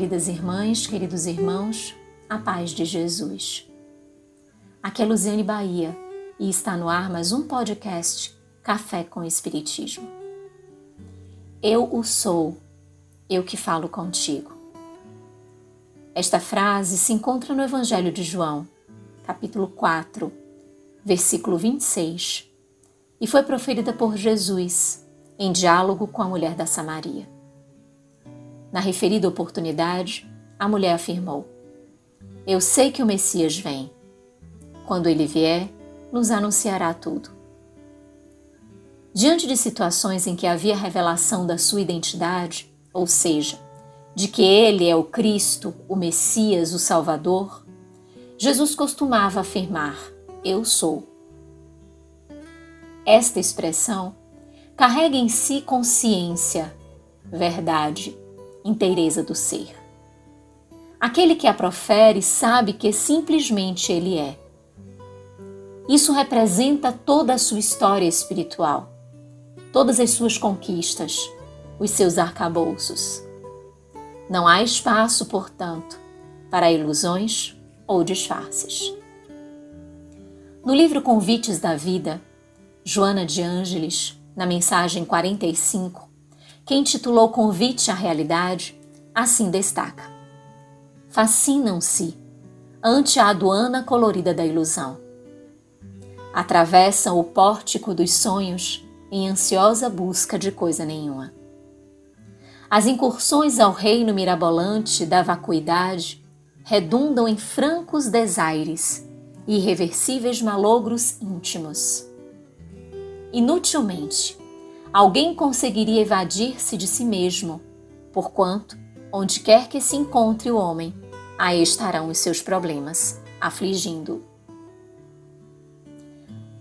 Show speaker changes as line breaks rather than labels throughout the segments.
Queridas irmãs, queridos irmãos, a paz de Jesus. Aqui é Luziane Bahia e está no ar mais um podcast Café com Espiritismo. Eu o sou, eu que falo contigo. Esta frase se encontra no Evangelho de João, capítulo 4, versículo 26, e foi proferida por Jesus em diálogo com a mulher da Samaria. Na referida oportunidade, a mulher afirmou: Eu sei que o Messias vem. Quando ele vier, nos anunciará tudo. Diante de situações em que havia revelação da sua identidade, ou seja, de que ele é o Cristo, o Messias, o Salvador, Jesus costumava afirmar: Eu sou. Esta expressão carrega em si consciência, verdade, inteireza do ser. Aquele que a profere sabe que simplesmente ele é. Isso representa toda a sua história espiritual, todas as suas conquistas, os seus arcabouços. Não há espaço, portanto, para ilusões ou disfarces. No livro Convites da Vida, Joana de Ângeles, na mensagem 45, que intitulou Convite à Realidade, assim destaca: Fascinam-se ante a aduana colorida da ilusão. Atravessam o pórtico dos sonhos em ansiosa busca de coisa nenhuma. As incursões ao reino mirabolante da vacuidade redundam em francos desaires e irreversíveis malogros íntimos. Inutilmente, alguém conseguiria evadir-se de si mesmo, porquanto, onde quer que se encontre o homem, aí estarão os seus problemas, afligindo.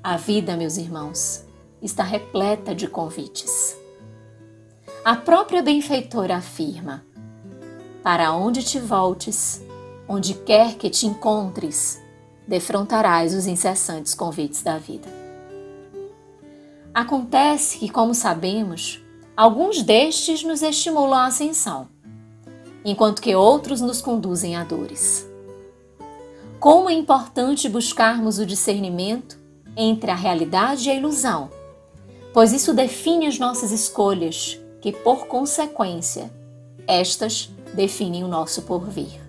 A vida, meus irmãos, está repleta de convites. A própria benfeitora afirma: Para onde te voltes, onde quer que te encontres, defrontarás os incessantes convites da vida. Acontece que, como sabemos, alguns destes nos estimulam à ascensão, enquanto que outros nos conduzem a dores. Como é importante buscarmos o discernimento entre a realidade e a ilusão, pois isso define as nossas escolhas, que, por consequência, estas definem o nosso porvir.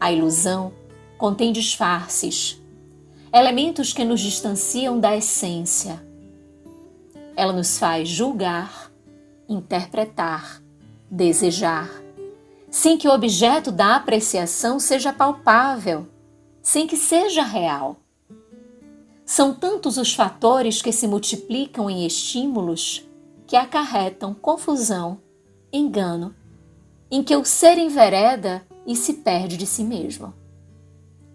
A ilusão contém disfarces, elementos que nos distanciam da essência. Ela nos faz julgar, interpretar, desejar, sem que o objeto da apreciação seja palpável, sem que seja real. São tantos os fatores que se multiplicam em estímulos que acarretam confusão, engano, em que o ser envereda e se perde de si mesmo.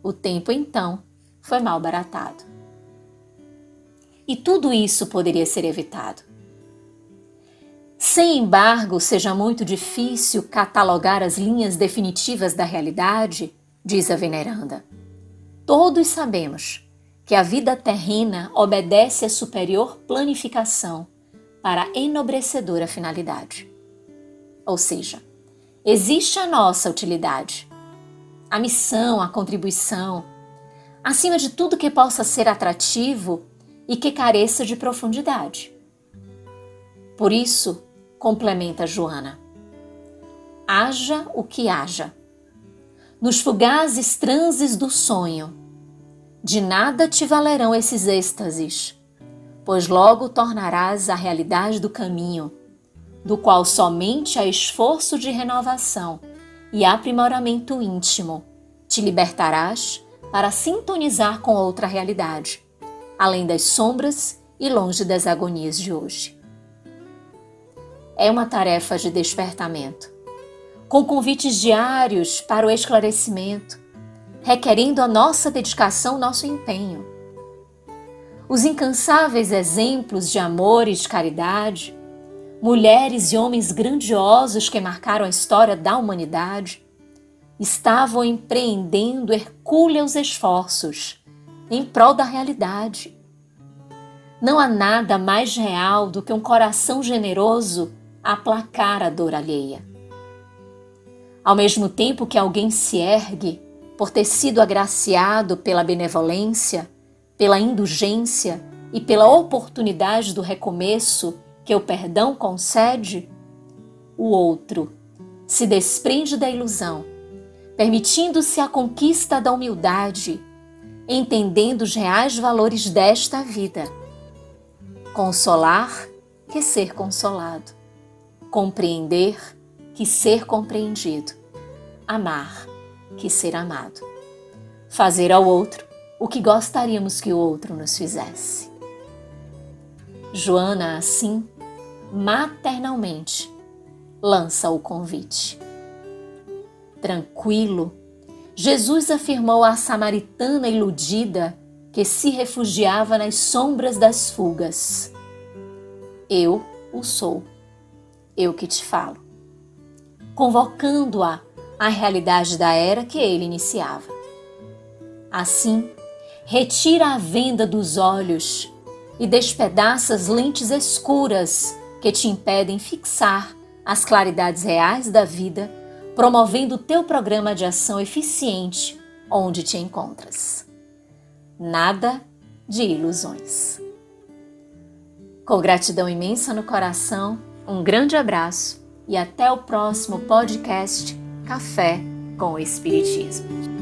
O tempo, então, foi mal baratado. E tudo isso poderia ser evitado. Sem embargo, seja muito difícil catalogar as linhas definitivas da realidade, diz a veneranda. Todos sabemos que a vida terrena obedece à superior planificação para a enobrecedora finalidade. Ou seja, existe a nossa utilidade, a missão, a contribuição, acima de tudo que possa ser atrativo e que careça de profundidade. Por isso, complementa Joana, haja o que haja. Nos fugazes transes do sonho, de nada te valerão esses êxtases, pois logo tornarás a realidade do caminho, do qual somente a esforço de renovação e aprimoramento íntimo te libertarás para sintonizar com outra realidade, além das sombras e longe das agonias de hoje. É uma tarefa de despertamento, com convites diários para o esclarecimento, requerendo a nossa dedicação, nosso empenho. Os incansáveis exemplos de amor e de caridade, mulheres e homens grandiosos que marcaram a história da humanidade, estavam empreendendo hercúleos esforços em prol da realidade. Não há nada mais real do que um coração generoso aplacar a dor alheia. Ao mesmo tempo que alguém se ergue por ter sido agraciado pela benevolência, pela indulgência e pela oportunidade do recomeço que o perdão concede, o outro se desprende da ilusão, permitindo-se a conquista da humildade, entendendo os reais valores desta vida. Consolar que ser consolado, compreender que ser compreendido, amar que ser amado, fazer ao outro o que gostaríamos que o outro nos fizesse. Joana, assim, maternalmente, lança o convite. Tranquilo, Jesus afirmou à samaritana iludida que se refugiava nas sombras das fugas: Eu o sou, eu que te falo, convocando-a à realidade da era que ele iniciava. Assim, retira a venda dos olhos e despedaça as lentes escuras que te impedem fixar as claridades reais da vida, promovendo o teu programa de ação eficiente onde te encontras. Nada de ilusões. Com gratidão imensa no coração, um grande abraço e até o próximo podcast Café com o Espiritismo.